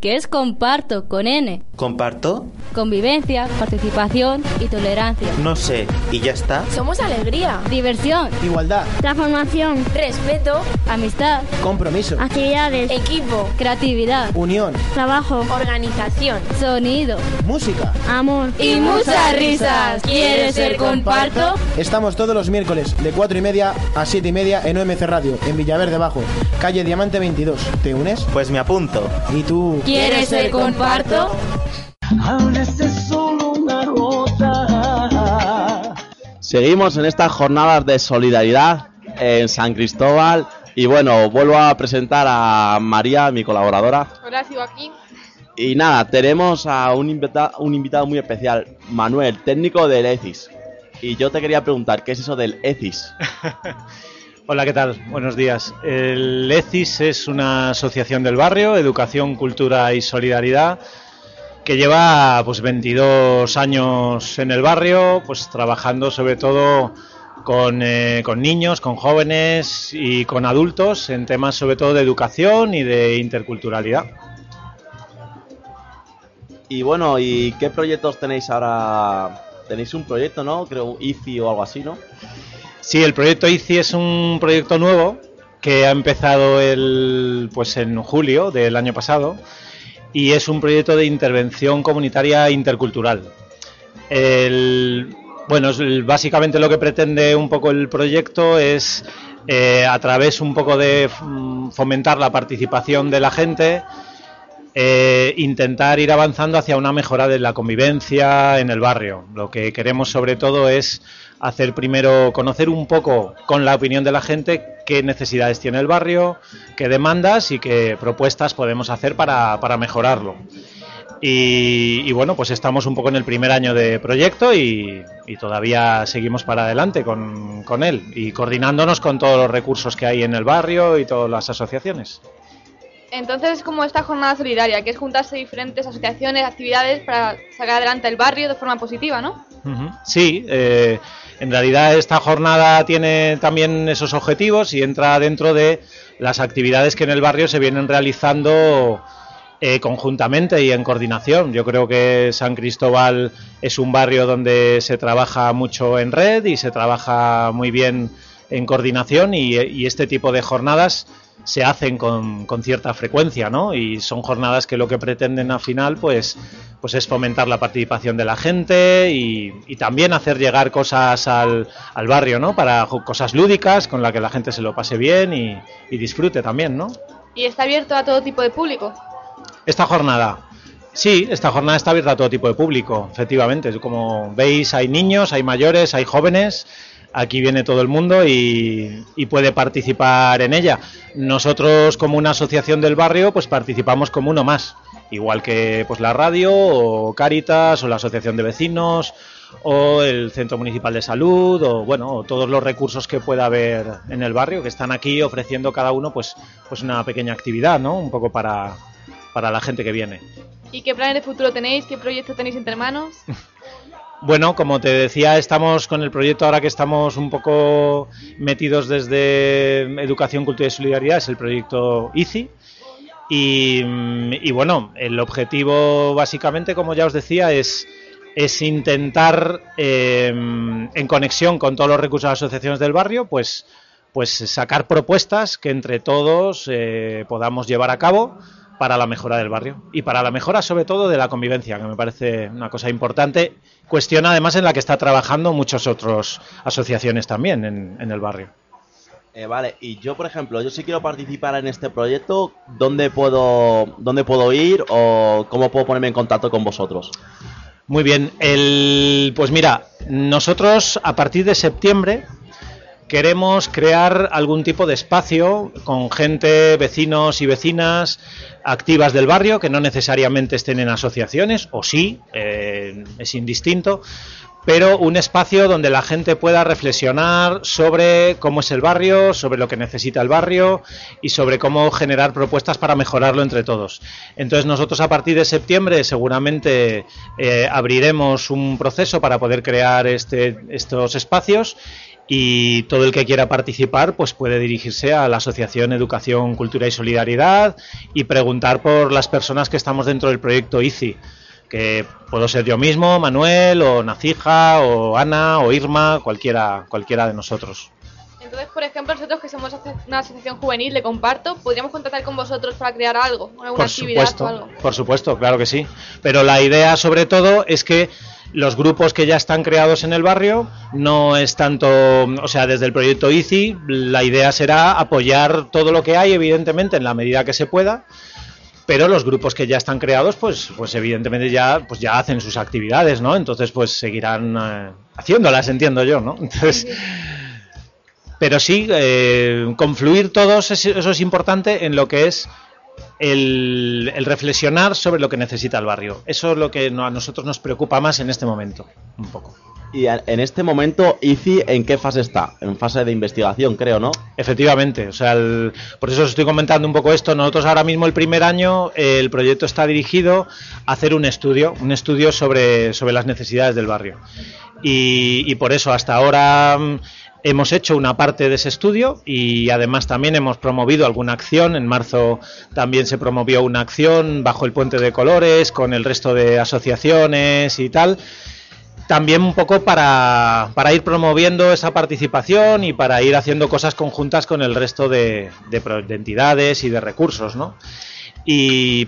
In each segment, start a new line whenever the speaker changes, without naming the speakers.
que es comparto con N.
¿Comparto?
Convivencia, participación y tolerancia.
No sé, ¿y ya está?
Somos alegría,
Diversión,
Igualdad,
Transformación,
respeto,
amistad,
compromiso,
actividades,
equipo,
creatividad,
unión,
trabajo,
organización.
sonido
música.
amor.
y muchas risas. ¿Quieres ser comparto?
Estamos todos los miércoles de 4 y media a 7 y media en OMC Radio, en Villaverde Bajo, calle Diamante 22. ¿Te unes?
Pues me apunto.
¿Y tú?
¿Quieres ser comparto?
Seguimos en estas jornadas de solidaridad en San Cristóbal y bueno, vuelvo a presentar a María, mi colaboradora.
Hola, sigo aquí.
Y nada, tenemos a un, invita- un invitado muy especial, Manuel, técnico del ECIS. Y yo te quería preguntar, ¿qué es eso del ECIS?
Hola, ¿qué tal? Buenos días. El ECIS es una asociación del barrio, Educación, Cultura y Solidaridad, que lleva pues 22 años en el barrio, pues trabajando sobre todo con, eh, con niños, con jóvenes y con adultos en temas sobre todo de educación y de interculturalidad.
Y bueno, ¿y qué proyectos tenéis ahora? Tenéis un proyecto, ¿no? Creo IFI o algo así, ¿no?
Sí, el proyecto ICI es un proyecto nuevo que ha empezado el, pues en julio del año pasado y es un proyecto de intervención comunitaria intercultural. El- bueno, básicamente lo que pretende un poco el proyecto es eh, a través un poco de mm, fomentar la participación de la gente, eh, intentar ir avanzando hacia una mejora de la convivencia en el barrio. Lo que queremos sobre todo es hacer primero conocer un poco con la opinión de la gente qué necesidades tiene el barrio, qué demandas y qué propuestas podemos hacer para, para mejorarlo. Y, y bueno, pues estamos un poco en el primer año de proyecto y, y todavía seguimos para adelante con, con él y coordinándonos con todos los recursos que hay en el barrio y todas las asociaciones.
Entonces es como esta jornada solidaria, que es juntarse diferentes asociaciones, actividades para sacar adelante el barrio de forma positiva, ¿no?
Sí, eh, en realidad esta jornada tiene también esos objetivos y entra dentro de las actividades que en el barrio se vienen realizando eh, conjuntamente y en coordinación. Yo creo que San Cristóbal es un barrio donde se trabaja mucho en red y se trabaja muy bien en coordinación y, y este tipo de jornadas se hacen con, con cierta frecuencia, ¿no? Y son jornadas que lo que pretenden al final, pues, pues es fomentar la participación de la gente y, y también hacer llegar cosas al, al barrio, ¿no? Para cosas lúdicas con la que la gente se lo pase bien y, y disfrute también, ¿no?
Y está abierto a todo tipo de público.
Esta jornada. Sí, esta jornada está abierta a todo tipo de público, efectivamente. Como veis, hay niños, hay mayores, hay jóvenes. Aquí viene todo el mundo y, y puede participar en ella. Nosotros, como una asociación del barrio, pues participamos como uno más. Igual que pues la radio, o Cáritas, o la asociación de vecinos, o el centro municipal de salud, o bueno, o todos los recursos que pueda haber en el barrio, que están aquí ofreciendo cada uno pues, pues una pequeña actividad, ¿no? Un poco para, para la gente que viene.
¿Y qué planes de futuro tenéis? ¿Qué proyectos tenéis entre manos?
Bueno, como te decía, estamos con el proyecto ahora que estamos un poco metidos desde Educación, Cultura y Solidaridad, es el proyecto ICI. Y, mm, bueno, el objetivo básicamente, como ya os decía, es, es intentar, eh, en conexión con todos los recursos de las asociaciones del barrio, pues, pues sacar propuestas que entre todos eh, podamos llevar a cabo para la mejora del barrio y para la mejora sobre todo de la convivencia, que me parece una cosa importante, cuestión además en la que está trabajando muchas otras asociaciones también en, en el barrio.
Eh, vale, y yo, por ejemplo, yo si quiero participar en este proyecto, ¿dónde puedo, dónde puedo ir o cómo puedo ponerme en contacto con vosotros?
Muy bien, el, pues mira, nosotros a partir de septiembre queremos crear algún tipo de espacio con gente, vecinos y vecinas activas del barrio, que no necesariamente estén en asociaciones, o sí, eh, es indistinto, pero un espacio donde la gente pueda reflexionar sobre cómo es el barrio, sobre lo que necesita el barrio y sobre cómo generar propuestas para mejorarlo entre todos. Entonces nosotros a partir de septiembre seguramente eh, abriremos un proceso para poder crear este, estos espacios y todo el que quiera participar pues puede dirigirse a la Asociación Educación, Cultura y Solidaridad y preguntar por las personas que estamos dentro del proyecto ICI, que puedo ser yo mismo, Manuel, o Nacija, o Ana, o Irma, cualquiera, cualquiera de nosotros.
Entonces, por ejemplo, nosotros que somos una asociación juvenil de Comparto, ¿podríamos contactar con vosotros para crear algo? ¿Alguna
Por
actividad
supuesto,
o algo?
por supuesto, claro que sí. Pero la idea sobre todo es que los grupos que ya están creados en el barrio no es tanto, o sea, desde el proyecto ICI, la idea será apoyar todo lo que hay, evidentemente, en la medida que se pueda. Pero los grupos que ya están creados, pues, pues evidentemente ya, pues ya hacen sus actividades, ¿no? Entonces, pues seguirán eh, haciéndolas, entiendo yo, ¿no? Entonces, pero sí, eh, confluir todos, es- eso es importante en lo que es el, el reflexionar sobre lo que necesita el barrio. Eso es lo que a nosotros nos preocupa más en este momento, un poco.
Y en este momento, ICI, ¿en qué fase está? En fase de investigación, creo, ¿no?
Efectivamente, o sea, el- por eso os estoy comentando un poco esto. Nosotros ahora mismo el primer año el proyecto está dirigido a hacer un estudio, un estudio sobre, sobre las necesidades del barrio. Y, y por eso hasta ahora hemos hecho una parte de ese estudio y además también hemos promovido alguna acción. En marzo también se promovió una acción bajo el puente de colores con el resto de asociaciones y tal también un poco para, ir promoviendo esa participación y para ir haciendo cosas conjuntas con el resto de, entidades y de recursos, ¿no?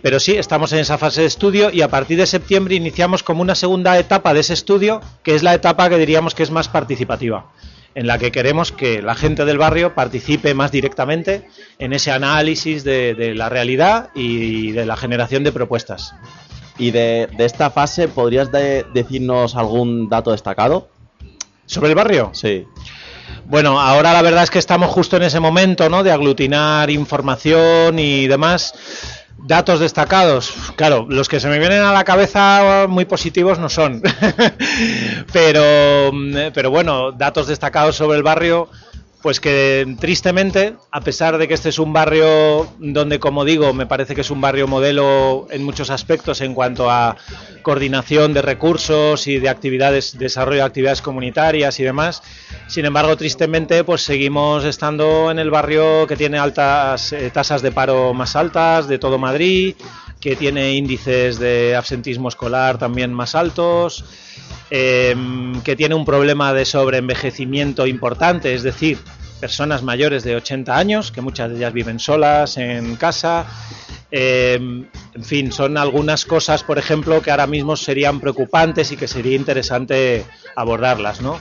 Pero sí, estamos en esa fase de estudio y a partir de septiembre iniciamos como una segunda etapa de ese estudio, que es la etapa que diríamos que es más participativa, en la que queremos que la gente del barrio participe más directamente en ese análisis de, de la realidad y de la generación de propuestas.
Y de, de esta fase, ¿podrías de- decirnos algún dato destacado?
¿Sobre el barrio?
Sí.
Bueno, ahora la verdad es que estamos justo en ese momento, ¿no? De aglutinar información y demás. Datos destacados, claro, los que se me vienen a la cabeza muy positivos no son. pero, mm, pero bueno, datos destacados sobre el barrio, pues que tristemente, a pesar de que este es un barrio donde, como digo, me parece que es un barrio modelo en muchos aspectos en cuanto a coordinación de recursos y de actividades, desarrollo de actividades comunitarias y demás, sin embargo, tristemente, pues seguimos estando en el barrio que tiene altas eh, tasas de paro más altas de todo Madrid, que tiene índices de absentismo escolar también más altos, eh, que tiene un problema de sobreenvejecimiento importante, es decir, personas mayores de 80 años, que muchas de ellas viven solas en casa. Eh, en fin, son algunas cosas, por ejemplo, que ahora mismo serían preocupantes y que sería interesante abordarlas, ¿no?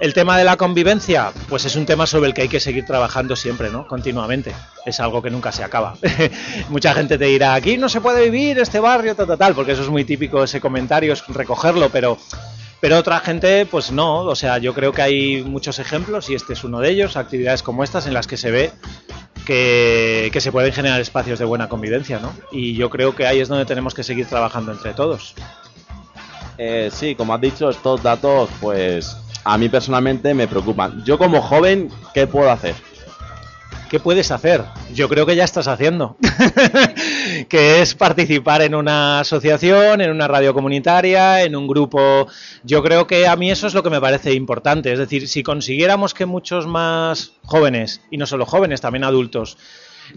El tema de la convivencia, pues es un tema sobre el que hay que seguir trabajando siempre, ¿no? Continuamente. Es algo que nunca se acaba. Mucha gente te dirá, aquí no se puede vivir este barrio, tal, tal, tal, porque eso es muy típico ese comentario, es recogerlo, pero pero otra gente, pues no. O sea, yo creo que hay muchos ejemplos y este es uno de ellos, actividades como estas en las que se ve que, que se pueden generar espacios de buena convivencia, ¿no? Y yo creo que ahí es donde tenemos que seguir trabajando entre todos.
Eh, sí, como has dicho, estos datos, pues a mí personalmente me preocupan. Yo como joven, ¿qué puedo hacer?
¿Qué puedes hacer? Yo creo que ya estás haciendo. que es participar en una asociación, en una radio comunitaria, en un grupo. Yo creo que a mí eso es lo que me parece importante. Es decir, si consiguiéramos que muchos más jóvenes, y no solo jóvenes, también adultos,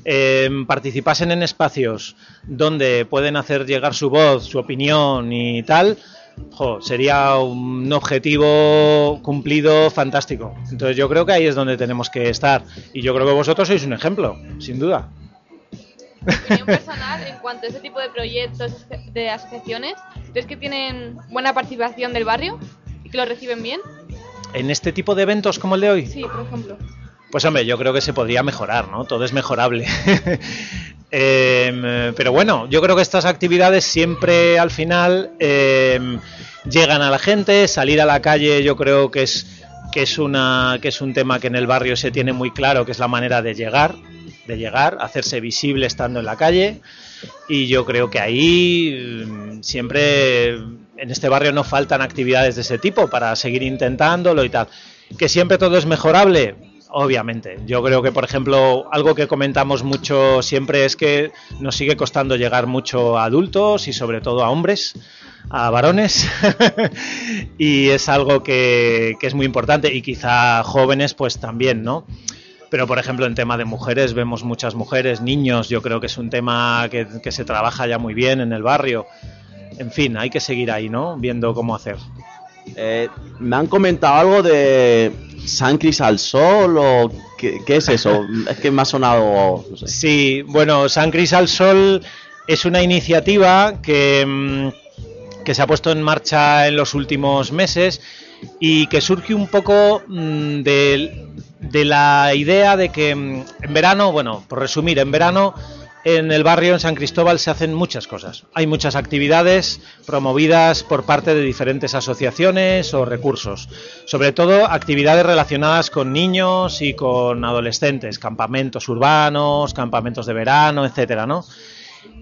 eh, participasen en espacios donde pueden hacer llegar su voz, su opinión y tal, sería un objetivo cumplido fantástico. Entonces yo creo que ahí es donde tenemos que estar. Y yo creo que vosotros sois un ejemplo, sin duda.
Opinión personal en cuanto a ese tipo de proyectos de asociaciones, ¿crees que tienen buena participación del barrio y que lo reciben bien?
En este tipo de eventos como el de hoy,
Sí, por ejemplo.
pues hombre, yo creo que se podría mejorar, ¿no? Todo es mejorable. Em, pero bueno, yo creo que estas actividades siempre al final em, llegan a la gente, salir a la calle yo creo que es que es una que es un tema que en el barrio se tiene muy claro que es la manera de llegar, de llegar, hacerse visible estando en la calle y yo creo que ahí mm, siempre en este barrio no faltan actividades de ese tipo para seguir intentándolo y tal. Que siempre todo es mejorable, obviamente. Yo creo que, por ejemplo, algo que comentamos mucho siempre es que nos sigue costando llegar mucho a adultos y sobre todo a hombres a varones y es algo que, que es muy importante y quizá jóvenes pues también, ¿no? Pero, por ejemplo, en tema de mujeres, vemos muchas mujeres, niños, yo creo que es un tema que, que se trabaja ya muy bien en el barrio. En fin, hay que seguir ahí, ¿no? Viendo cómo hacer.
Eh, me han comentado algo de San Cris al Sol o qué, qué es eso. es que me ha sonado. no sé.
Sí, bueno, San Cris al Sol es una iniciativa que, mm, que se ha puesto en marcha en los últimos meses y que surge un poco mm, de, de la idea de que mm, en verano, bueno, por resumir, en verano en el barrio en San Cristóbal se hacen muchas cosas. Hay muchas actividades promovidas por parte de diferentes asociaciones o recursos. Sobre todo actividades relacionadas con niños y con adolescentes, campamentos urbanos, campamentos de verano, etcétera, ¿no?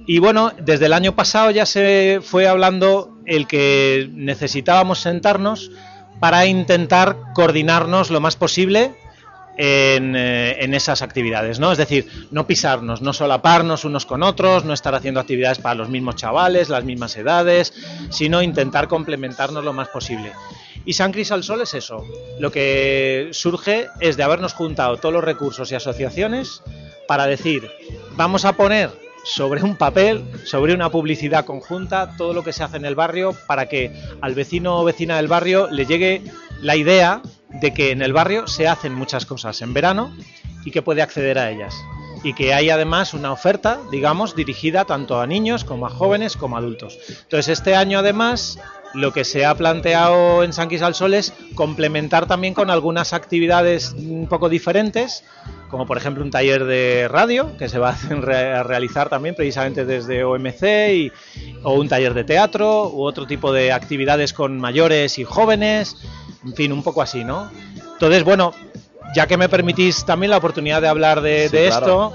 Y bueno, desde el año pasado ya se fue hablando el que necesitábamos sentarnos para intentar coordinarnos lo más posible en, eh, en, esas actividades, ¿no? Es decir, no pisarnos, no solaparnos unos con otros, no estar haciendo actividades para los mismos chavales, las mismas edades, sino intentar complementarnos lo más posible. Y San Cris al Sol es eso. Lo que surge es de habernos juntado todos los recursos y asociaciones para decir, vamos a poner sobre un papel, sobre una publicidad conjunta, todo lo que se hace en el barrio para que al vecino o vecina del barrio le llegue la idea de que en el barrio se hacen muchas cosas en verano y que puede acceder a ellas. Y que hay además una oferta, digamos, dirigida tanto a niños como a jóvenes como a adultos. Entonces, este año además lo que se ha planteado en San Quis Sol es complementar también con algunas actividades un poco diferentes, como por ejemplo un taller de radio que se va a realizar también precisamente desde OMC, y, o un taller de teatro, u otro tipo de actividades con mayores y jóvenes, en fin, un poco así, ¿no? Entonces, bueno, ya que me permitís también la oportunidad de hablar de,
Sí,
de
claro.
esto,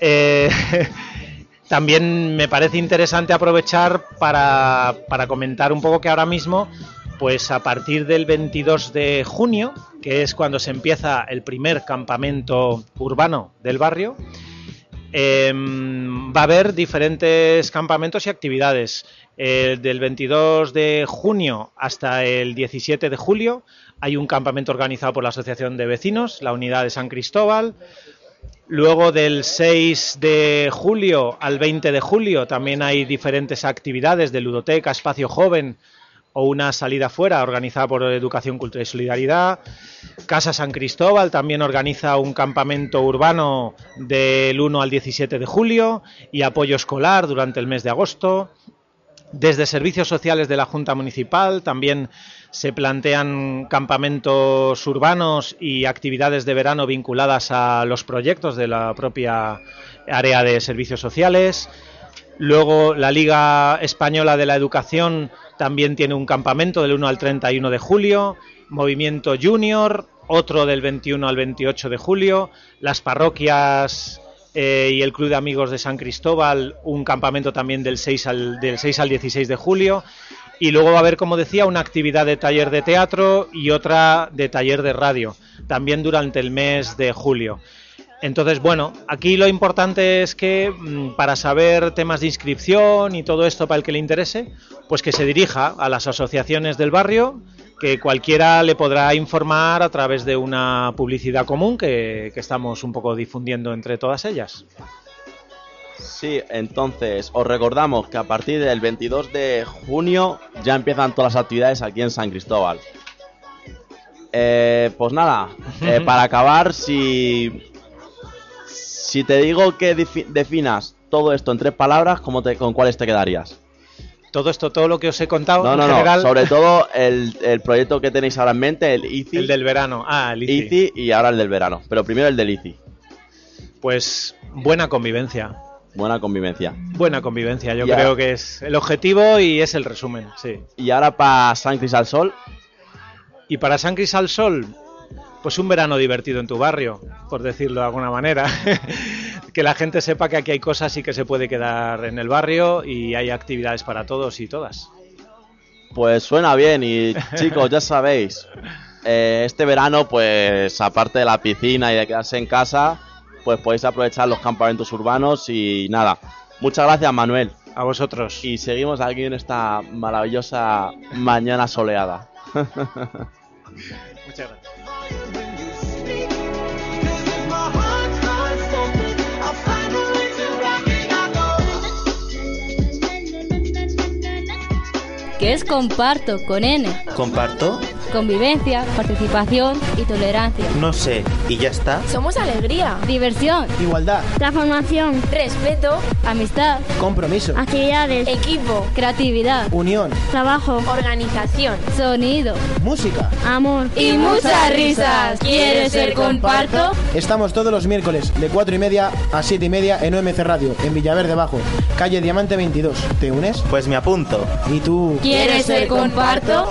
eh, también me parece interesante aprovechar para, para comentar un poco que ahora mismo, pues a partir del 22 de junio, que es cuando se empieza el primer campamento urbano del barrio, eh, va a haber diferentes campamentos y actividades. Eh, del 22 de junio hasta el 17 de julio hay un campamento organizado por la Asociación de Vecinos, la Unidad de San Cristóbal. Luego del 6 de julio al 20 de julio también hay diferentes actividades de ludoteca, espacio joven o una salida fuera organizada por Educación, Cultura y Solidaridad. Casa San Cristóbal también organiza un campamento urbano del 1 al 17 de julio y apoyo escolar durante el mes de agosto. Desde servicios sociales de la Junta Municipal también se plantean campamentos urbanos y actividades de verano vinculadas a los proyectos de la propia área de servicios sociales. Luego la Liga Española de la Educación también tiene un campamento del 1 al 31 de julio. Movimiento Junior, otro del 21 al 28 de julio. Las parroquias eh, y el Club de Amigos de San Cristóbal, un campamento también del 6 al, del 6 al 16 de julio. Y luego va a haber, como decía, una actividad de taller de teatro y otra de taller de radio, también durante el mes de julio. Entonces, bueno, aquí lo importante es que mm, para saber temas de inscripción y todo esto para el que le interese, pues que se dirija a las asociaciones del barrio, que cualquiera le podrá informar a través de una publicidad común que, que estamos un poco difundiendo entre todas ellas.
Sí, entonces os recordamos que a partir del 22 de junio ya empiezan todas las actividades aquí en San Cristóbal. Eh, pues nada, eh, para acabar, si, si te digo que defi- definas todo esto en tres palabras, ¿cómo te, ¿con cuáles te quedarías?
Todo esto, todo lo que os he contado,
No,
en
no, no,
general,
sobre todo el, el proyecto que tenéis ahora en mente, el ICI,
el del verano. Ah, el ICI.
ICI y ahora el del verano. Pero primero el del ICI.
Pues buena convivencia.
Buena convivencia.
Buena convivencia, yo creo que es el objetivo y es el resumen, sí.
Y ahora para San Cris al Sol,
Y para San Cris al Sol, pues un verano divertido en tu barrio, por decirlo de alguna manera. que la gente sepa que aquí hay cosas y que se puede quedar en el barrio y hay actividades para todos y todas.
Pues suena bien y chicos, ya sabéis, eh, este verano pues aparte de la piscina y de quedarse en casa, pues podéis aprovechar los campamentos urbanos y nada. Muchas gracias Manuel.
A vosotros.
Y seguimos aquí en esta maravillosa mañana soleada.
Muchas gracias.
¿Qué es comparto con N?
¿Comparto?
Convivencia, participación y tolerancia.
No sé. ¿Y ya está?
Somos alegría,
Diversión,
Igualdad,
Transformación,
respeto,
amistad,
compromiso,
actividades,
equipo,
creatividad,
unión,
trabajo,
organización.
sonido
música.
amor.
y muchas risas. ¿Quieres ser comparto?
Estamos todos los miércoles de 4 y media a 7 y media en OMC Radio, en Villaverde Bajo, calle Diamante 22. ¿Te unes?
Pues me apunto.
¿Y tú?
¿Quieres ser comparto?